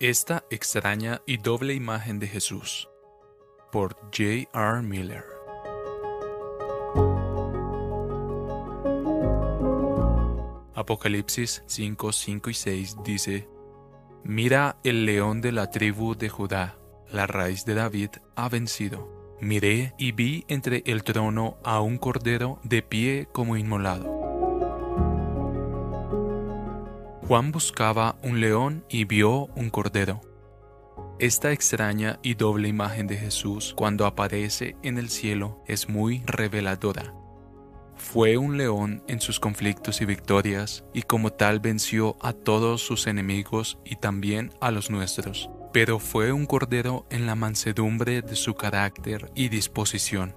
Esta extraña y doble imagen de Jesús por J. R. Miller Apocalipsis 5, 5 y 6 dice Mira el león de la tribu de Judá, la raíz de David, ha vencido. Miré y vi entre el trono a un cordero de pie como inmolado Juan buscaba un león y vio un cordero. Esta extraña y doble imagen de Jesús cuando aparece en el cielo es muy reveladora. Fue un león en sus conflictos y victorias y como tal venció a todos sus enemigos y también a los nuestros, pero fue un cordero en la mansedumbre de su carácter y disposición.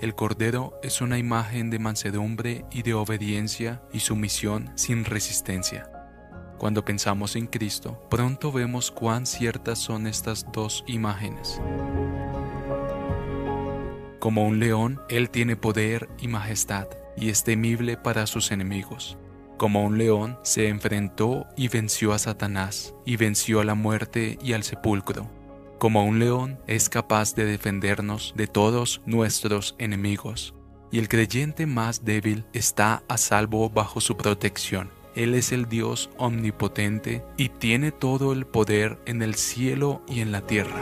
El cordero es una imagen de mansedumbre y de obediencia y sumisión sin resistencia. Cuando pensamos en Cristo, pronto vemos cuán ciertas son estas dos imágenes. Como un león, Él tiene poder y majestad, y es temible para sus enemigos. Como un león, se enfrentó y venció a Satanás, y venció a la muerte y al sepulcro. Como un león, es capaz de defendernos de todos nuestros enemigos, y el creyente más débil está a salvo bajo su protección. Él es el Dios omnipotente y tiene todo el poder en el cielo y en la tierra.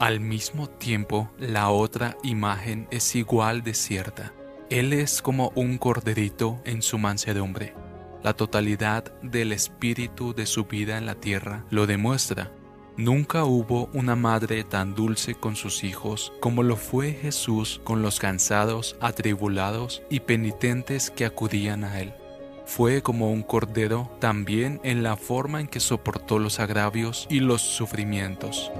Al mismo tiempo, la otra imagen es igual de cierta. Él es como un corderito en su mansedumbre. La totalidad del espíritu de su vida en la tierra lo demuestra Nunca hubo una madre tan dulce con sus hijos como lo fue Jesús con los cansados, atribulados y penitentes que acudían a él. Fue como un cordero también en la forma en que soportó los agravios y los sufrimientos.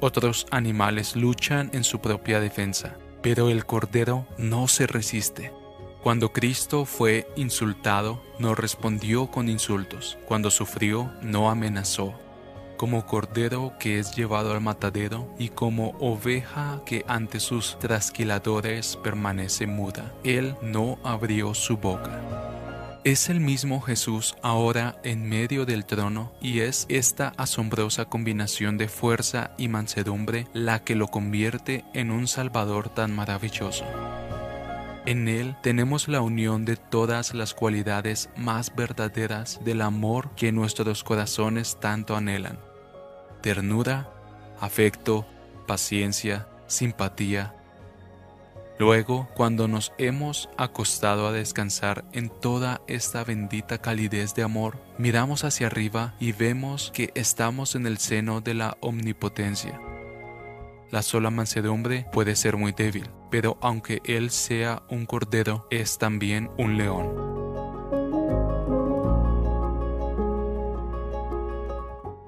Otros animales luchan en su propia defensa, pero el cordero no se resiste. Cuando Cristo fue insultado, no respondió con insultos. Cuando sufrió, no amenazó como cordero que es llevado al matadero y como oveja que ante sus trasquiladores permanece muda. Él no abrió su boca. Es el mismo Jesús ahora en medio del trono y es esta asombrosa combinación de fuerza y mansedumbre la que lo convierte en un Salvador tan maravilloso. En Él tenemos la unión de todas las cualidades más verdaderas del amor que nuestros corazones tanto anhelan ternura, afecto, paciencia, simpatía. Luego, cuando nos hemos acostado a descansar en toda esta bendita calidez de amor, miramos hacia arriba y vemos que estamos en el seno de la omnipotencia. La sola mansedumbre puede ser muy débil, pero aunque Él sea un cordero, es también un león.